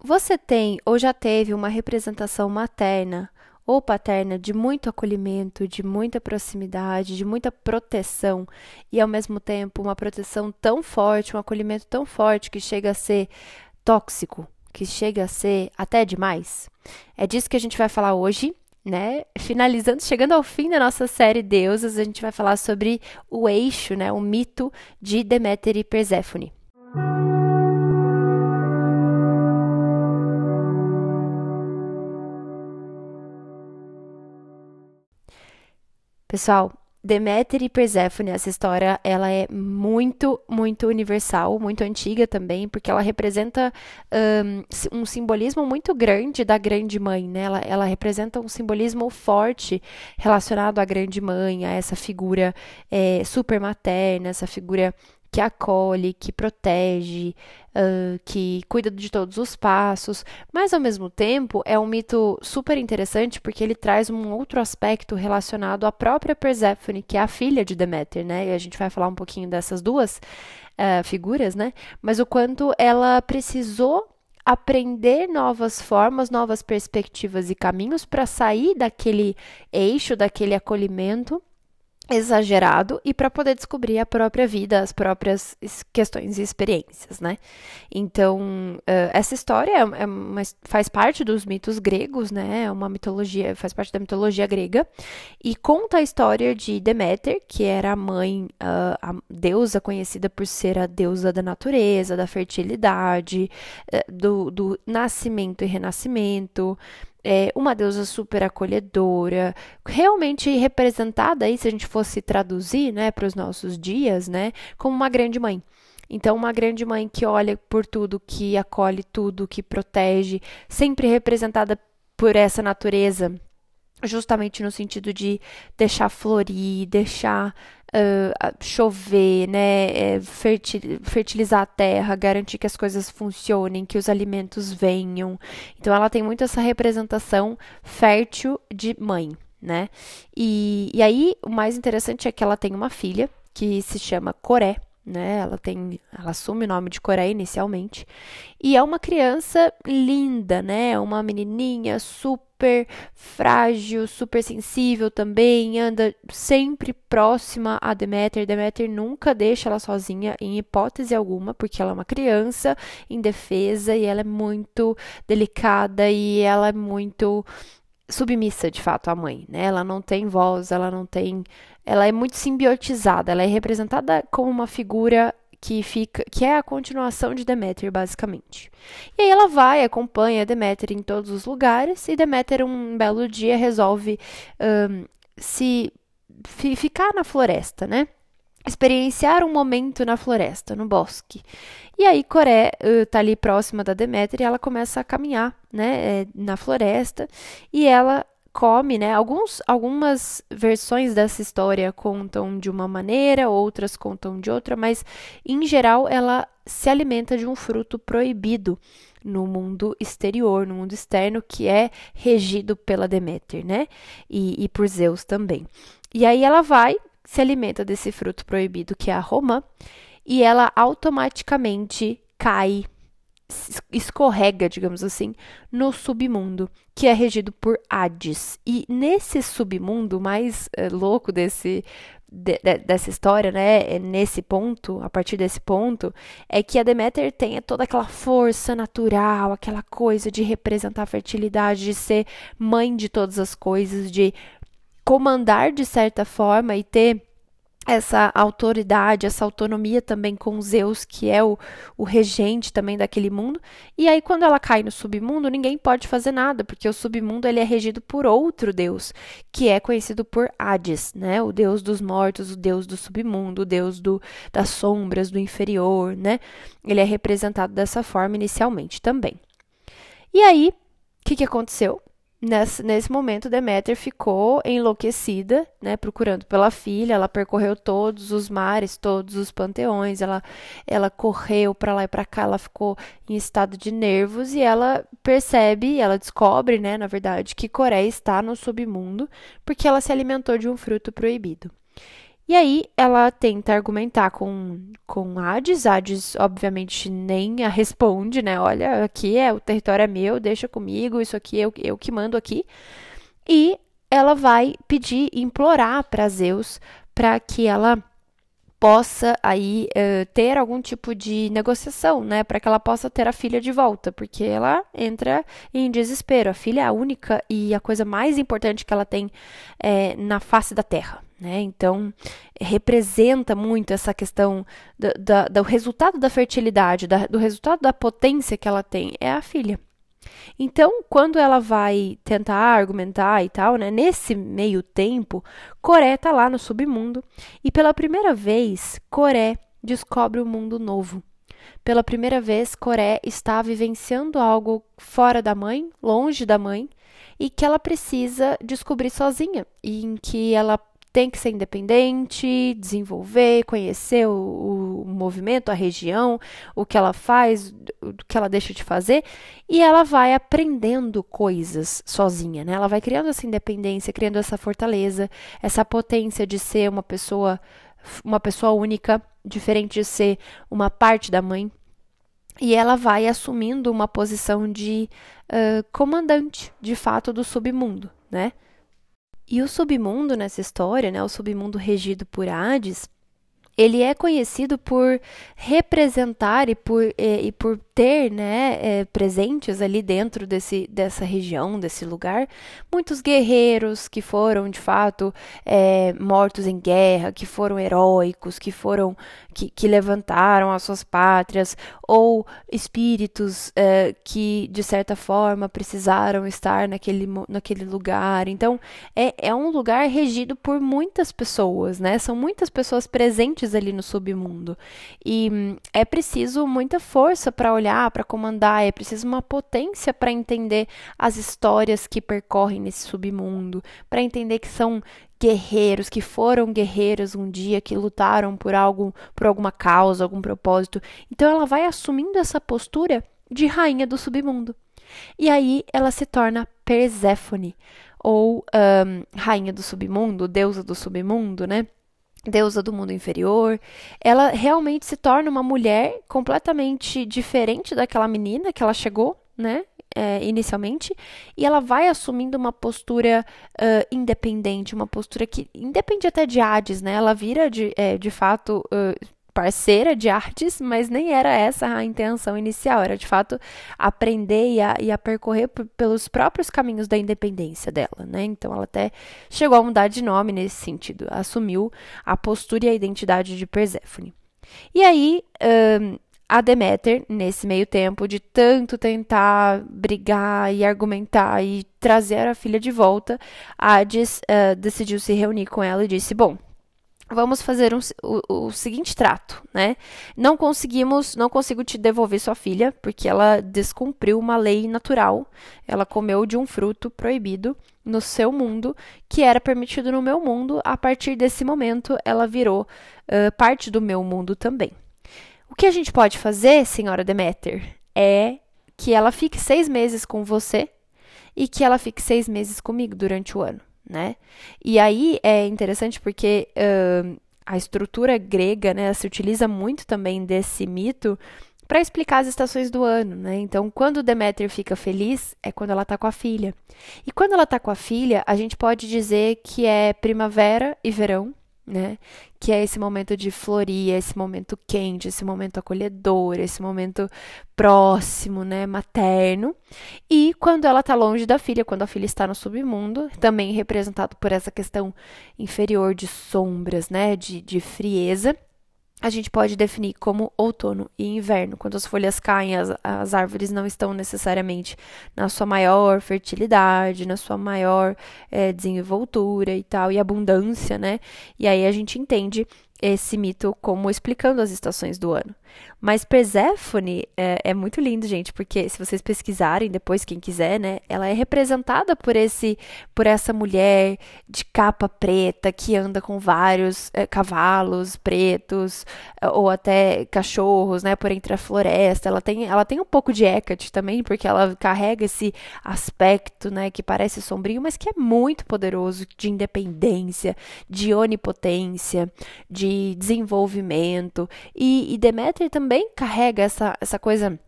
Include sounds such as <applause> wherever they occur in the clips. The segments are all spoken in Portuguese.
Você tem ou já teve uma representação materna ou paterna de muito acolhimento, de muita proximidade, de muita proteção e ao mesmo tempo uma proteção tão forte, um acolhimento tão forte que chega a ser tóxico, que chega a ser até demais? É disso que a gente vai falar hoje. Né? Finalizando, chegando ao fim da nossa série Deusas, a gente vai falar sobre o eixo, né, o mito de Deméter e Perséfone. Pessoal, Deméter e Perséfone, essa história, ela é muito, muito universal, muito antiga também, porque ela representa um, um simbolismo muito grande da grande mãe, né? Ela, ela, representa um simbolismo forte relacionado à grande mãe, a essa figura é, super materna, essa figura que acolhe, que protege, uh, que cuida de todos os passos, mas ao mesmo tempo é um mito super interessante porque ele traz um outro aspecto relacionado à própria Perséfone, que é a filha de Deméter, né? E a gente vai falar um pouquinho dessas duas uh, figuras, né? Mas o quanto ela precisou aprender novas formas, novas perspectivas e caminhos para sair daquele eixo, daquele acolhimento exagerado e para poder descobrir a própria vida, as próprias questões e experiências, né? Então, uh, essa história é, é uma, faz parte dos mitos gregos, né? É uma mitologia, faz parte da mitologia grega e conta a história de Deméter, que era a mãe, uh, a deusa conhecida por ser a deusa da natureza, da fertilidade, uh, do, do nascimento e renascimento, é, uma deusa super acolhedora, realmente representada aí, se a gente fosse traduzir, né, para os nossos dias, né, como uma grande mãe. Então, uma grande mãe que olha por tudo, que acolhe tudo, que protege, sempre representada por essa natureza, justamente no sentido de deixar florir, deixar uh, chover, né, é, fertilizar a terra, garantir que as coisas funcionem, que os alimentos venham. Então ela tem muito essa representação fértil de mãe, né? E, e aí o mais interessante é que ela tem uma filha que se chama Coré né? Ela tem, ela assume o nome de Coreia inicialmente. E é uma criança linda, né? Uma menininha super frágil, super sensível também, anda sempre próxima a Demeter. Demeter nunca deixa ela sozinha em hipótese alguma, porque ela é uma criança indefesa e ela é muito delicada e ela é muito submissa de fato à mãe, né? Ela não tem voz, ela não tem, ela é muito simbiotizada, ela é representada como uma figura que fica, que é a continuação de Deméter, basicamente. E aí ela vai, acompanha Deméter em todos os lugares e Deméter um belo dia resolve um, se ficar na floresta, né? experienciar um momento na floresta, no bosque. E aí Coré uh, tá ali próxima da Deméter e ela começa a caminhar, né, é, na floresta e ela come, né? Alguns, algumas versões dessa história contam de uma maneira, outras contam de outra, mas em geral ela se alimenta de um fruto proibido no mundo exterior, no mundo externo, que é regido pela Deméter, né? E, e por Zeus também. E aí ela vai, se alimenta desse fruto proibido que é a romã e ela automaticamente cai, escorrega, digamos assim, no submundo, que é regido por Hades. E nesse submundo mais é, louco desse de, de, dessa história, né, é nesse ponto, a partir desse ponto, é que a Deméter tem toda aquela força natural, aquela coisa de representar a fertilidade, de ser mãe de todas as coisas, de comandar de certa forma e ter essa autoridade, essa autonomia também com Zeus, que é o, o regente também daquele mundo. E aí, quando ela cai no submundo, ninguém pode fazer nada, porque o submundo ele é regido por outro deus, que é conhecido por Hades, né? O deus dos mortos, o deus do submundo, o deus do, das sombras, do inferior, né? Ele é representado dessa forma inicialmente também. E aí, o que, que aconteceu? Nesse, nesse momento, Deméter ficou enlouquecida, né, procurando pela filha. Ela percorreu todos os mares, todos os panteões. Ela, ela correu para lá e para cá. Ela ficou em estado de nervos e ela percebe, ela descobre, né, na verdade, que Coreia está no submundo porque ela se alimentou de um fruto proibido. E aí ela tenta argumentar com, com Hades. Hades, obviamente, nem a responde, né? Olha, aqui é o território é meu, deixa comigo, isso aqui eu, eu que mando aqui. E ela vai pedir, implorar para Zeus para que ela possa aí uh, ter algum tipo de negociação, né, para que ela possa ter a filha de volta, porque ela entra em desespero. A filha é a única e a coisa mais importante que ela tem é, na face da Terra. Né? Então, representa muito essa questão do, do, do resultado da fertilidade, da, do resultado da potência que ela tem, é a filha. Então, quando ela vai tentar argumentar e tal, né, nesse meio tempo, Coré está lá no submundo e pela primeira vez, Coré descobre um mundo novo. Pela primeira vez, Coré está vivenciando algo fora da mãe, longe da mãe, e que ela precisa descobrir sozinha, e em que ela tem que ser independente, desenvolver, conhecer o, o, movimento, a região, o que ela faz, o que ela deixa de fazer, e ela vai aprendendo coisas sozinha, né? Ela vai criando essa independência, criando essa fortaleza, essa potência de ser uma pessoa, uma pessoa única, diferente de ser uma parte da mãe. E ela vai assumindo uma posição de uh, comandante, de fato, do submundo, né? E o submundo nessa história, né, o submundo regido por Hades, ele é conhecido por representar e por, e, e por ter né, é, presentes ali dentro desse, dessa região, desse lugar, muitos guerreiros que foram de fato é, mortos em guerra, que foram heróicos, que foram que, que levantaram as suas pátrias, ou espíritos é, que de certa forma precisaram estar naquele, naquele lugar. Então é, é um lugar regido por muitas pessoas, né? São muitas pessoas presentes ali no submundo e hum, é preciso muita força para olhar olhar, para comandar, é preciso uma potência para entender as histórias que percorrem nesse submundo, para entender que são guerreiros, que foram guerreiros um dia, que lutaram por algo, por alguma causa, algum propósito. Então ela vai assumindo essa postura de rainha do submundo. E aí ela se torna Perséfone, ou um, rainha do submundo, deusa do submundo, né? Deusa do mundo inferior, ela realmente se torna uma mulher completamente diferente daquela menina que ela chegou, né? É, inicialmente, e ela vai assumindo uma postura uh, independente, uma postura que independe até de Hades, né? Ela vira de, é, de fato uh, parceira de artes, mas nem era essa a intenção inicial, era de fato aprender e a, e a percorrer pelos próprios caminhos da independência dela, né? Então ela até chegou a mudar de nome nesse sentido, assumiu a postura e a identidade de Perséfone. E aí, um, a Deméter, nesse meio tempo de tanto tentar brigar e argumentar e trazer a filha de volta, Hades uh, decidiu se reunir com ela e disse: Bom, vamos fazer um, o, o, seguinte trato, né? Não conseguimos, não consigo te devolver sua filha porque ela descumpriu uma lei natural. Ela comeu de um fruto proibido no seu mundo que era permitido no meu mundo. A partir desse momento, ela virou uh, parte do meu mundo também. O que a gente pode fazer, senhora Demeter, é que ela fique seis meses com você e que ela fique seis meses comigo durante o ano né? E aí é interessante porque uh, a estrutura grega, né, se utiliza muito também desse mito para explicar as estações do ano, né? Então, quando Deméter fica feliz, é quando ela está com a filha. E quando ela está com a filha, a gente pode dizer que é primavera e verão, né? Que é esse momento de florir, esse momento quente, esse momento acolhedor, esse momento próximo, né, materno. E quando ela está longe da filha, quando a filha está no submundo, também representado por essa questão inferior de sombras, né, de, de frieza a gente pode definir como outono e inverno, quando as folhas caem, as, as árvores não estão necessariamente na sua maior fertilidade, na sua maior é, desenvoltura e tal, e abundância, né? E aí a gente entende esse mito como explicando as estações do ano. Mas Perséfone é, é, muito lindo, gente, porque se vocês pesquisarem depois, quem quiser, né, ela é representada por esse, por essa mulher de capa preta que anda com vários é, cavalos pretos é, ou até cachorros, né, por entre a floresta. Ela tem, ela tem um pouco de Hecate também, porque ela carrega esse aspecto, né, que parece sombrio, mas que é muito poderoso de independência, de onipotência, de desenvolvimento. E, e Deméter também carrega essa, essa coisa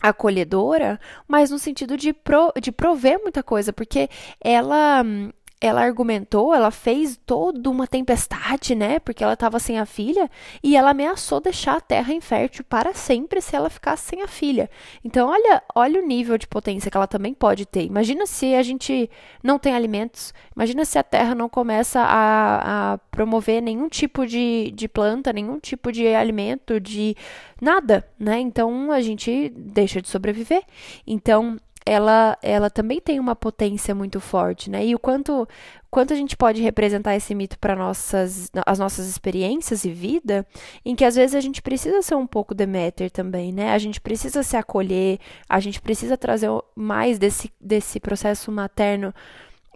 acolhedora, mas no sentido de, pro, de prover muita coisa, porque ela ela argumentou, ela fez toda uma tempestade, né? Porque ela estava sem a filha e ela ameaçou deixar a terra infértil para sempre se ela ficasse sem a filha. Então, olha, olha o nível de potência que ela também pode ter. Imagina se a gente não tem alimentos, imagina se a terra não começa a, a promover nenhum tipo de, de planta, nenhum tipo de alimento, de nada, né? Então a gente deixa de sobreviver. Então, ela, ela também tem uma potência muito forte, né? E o quanto, quanto a gente pode representar esse mito para nossas, as nossas experiências e vida, em que às vezes a gente precisa ser um pouco Deméter também, né? A gente precisa se acolher, a gente precisa trazer mais desse, desse processo materno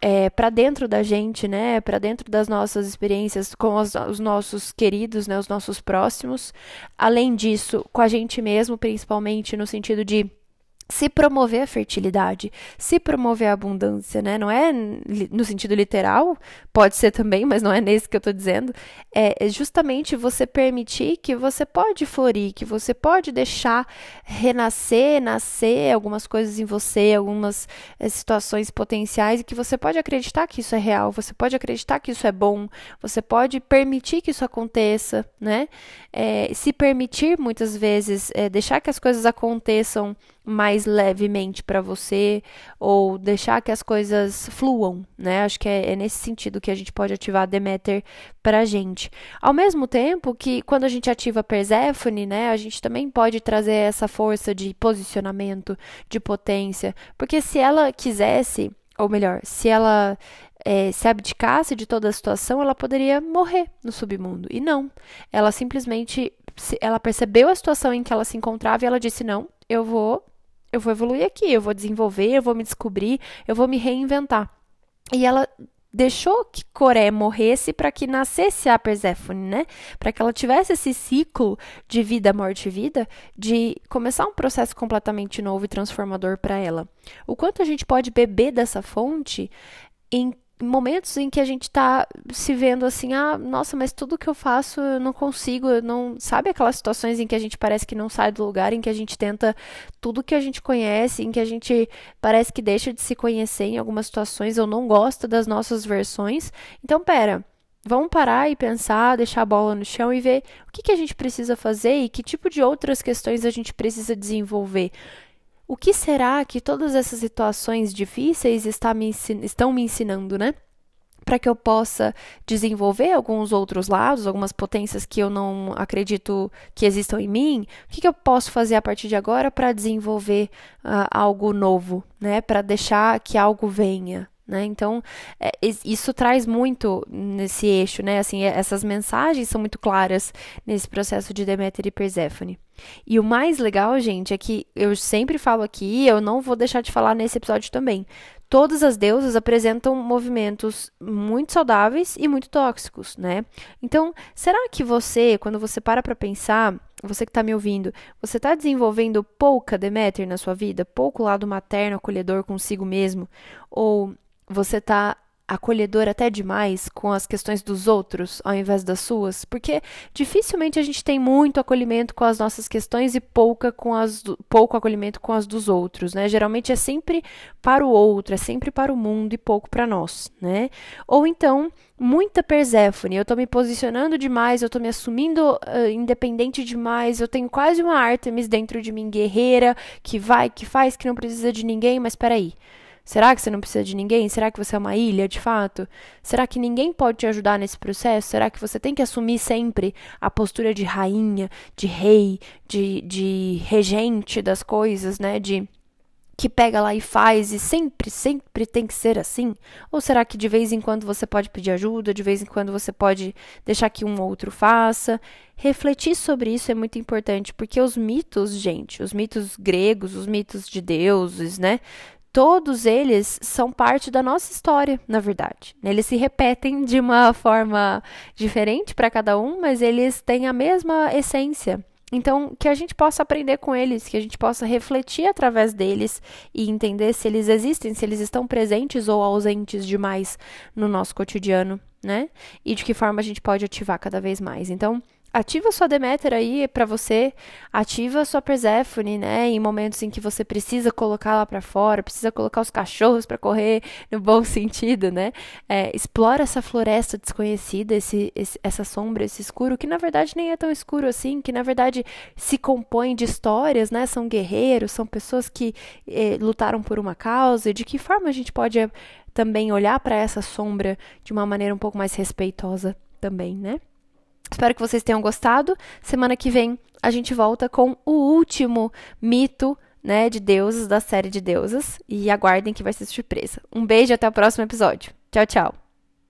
é, para dentro da gente, né? Para dentro das nossas experiências com os, os, nossos queridos, né? Os nossos próximos. Além disso, com a gente mesmo, principalmente no sentido de se promover a fertilidade, se promover a abundância, né? Não é no sentido literal, pode ser também, mas não é nesse que eu estou dizendo. É justamente você permitir que você pode florir, que você pode deixar renascer, nascer algumas coisas em você, algumas é, situações potenciais, e que você pode acreditar que isso é real, você pode acreditar que isso é bom, você pode permitir que isso aconteça, né? É, se permitir muitas vezes, é, deixar que as coisas aconteçam mais levemente para você ou deixar que as coisas fluam, né? Acho que é, é, nesse sentido que a gente pode ativar Demeter para a gente. Ao mesmo tempo que quando a gente ativa Perséfone, né, a gente também pode trazer essa força de posicionamento, de potência, porque se ela quisesse, ou melhor, se ela é, se abdicasse de toda a situação, ela poderia morrer no submundo. E não. Ela simplesmente ela percebeu a situação em que ela se encontrava e ela disse: Não, eu vou eu vou evoluir aqui, eu vou desenvolver, eu vou me descobrir, eu vou me reinventar. E ela deixou que Coré morresse para que nascesse a Perséfone, né? Para que ela tivesse esse ciclo de vida, morte e vida, de começar um processo completamente novo e transformador para ela. O quanto a gente pode beber dessa fonte em momentos em que a gente está se vendo assim, ah, nossa, mas tudo que eu faço eu não consigo, eu não. Sabe aquelas situações em que a gente parece que não sai do lugar, em que a gente tenta tudo que a gente conhece, em que a gente parece que deixa de se conhecer em algumas situações, ou não gosta das nossas versões. Então, pera. Vamos parar e pensar, deixar a bola no chão e ver o que, que a gente precisa fazer e que tipo de outras questões a gente precisa desenvolver. O que será que todas essas situações difíceis me estão me ensinando, né? Para que eu possa desenvolver alguns outros lados, algumas potências que eu não acredito que existam em mim, o que, que eu posso fazer a partir de agora para desenvolver uh, algo novo, né? Para deixar que algo venha, né? Então, é, isso traz muito nesse eixo, né? Assim, essas mensagens são muito claras nesse processo de Deméter e Perséfone. E o mais legal, gente, é que eu sempre falo aqui, eu não vou deixar de falar nesse episódio também. Todas as deusas apresentam movimentos muito saudáveis e muito tóxicos, né? Então, será que você, quando você para para pensar, você que está me ouvindo, você está desenvolvendo pouca Deméter na sua vida? Pouco lado materno, acolhedor consigo mesmo? Ou você está acolhedor até demais com as questões dos outros ao invés das suas, porque dificilmente a gente tem muito acolhimento com as nossas questões e pouca com as do, pouco acolhimento com as dos outros, né? Geralmente é sempre para o outro, é sempre para o mundo e pouco para nós, né? Ou então muita Perséfone, eu estou me posicionando demais, eu estou me assumindo uh, independente demais, eu tenho quase uma Artemis dentro de mim guerreira que vai, que faz, que não precisa de ninguém, mas espera aí. Será que você não precisa de ninguém? Será que você é uma ilha, de fato? Será que ninguém pode te ajudar nesse processo? Será que você tem que assumir sempre a postura de rainha, de rei, de, de regente das coisas, né? De que pega lá e faz e sempre, sempre tem que ser assim? Ou será que de vez em quando você pode pedir ajuda, de vez em quando você pode deixar que um outro faça? Refletir sobre isso é muito importante, porque os mitos, gente, os mitos gregos, os mitos de deuses, né? Todos eles são parte da nossa história, na verdade. Eles se repetem de uma forma diferente para cada um, mas eles têm a mesma essência. Então, que a gente possa aprender com eles, que a gente possa refletir através deles e entender se eles existem, se eles estão presentes ou ausentes demais no nosso cotidiano, né? E de que forma a gente pode ativar cada vez mais. Então, ativa sua Deméter aí para você, ativa sua Perséfone, né, em momentos em que você precisa colocar lá para fora, precisa colocar os cachorros para correr no bom <laughs> sentido, né? É, explora essa floresta desconhecida, esse, esse, essa sombra, esse escuro que na verdade nem é tão escuro assim, que na verdade se compõe de histórias, né? São guerreiros, são pessoas que eh, lutaram por uma causa. De que forma a gente pode eh, também olhar para essa sombra de uma maneira um pouco mais respeitosa também, né? Espero que vocês tenham gostado. Semana que vem a gente volta com o último mito, né, de deuses da série de deusas e aguardem que vai ser surpresa. Um beijo e até o próximo episódio. Tchau, tchau.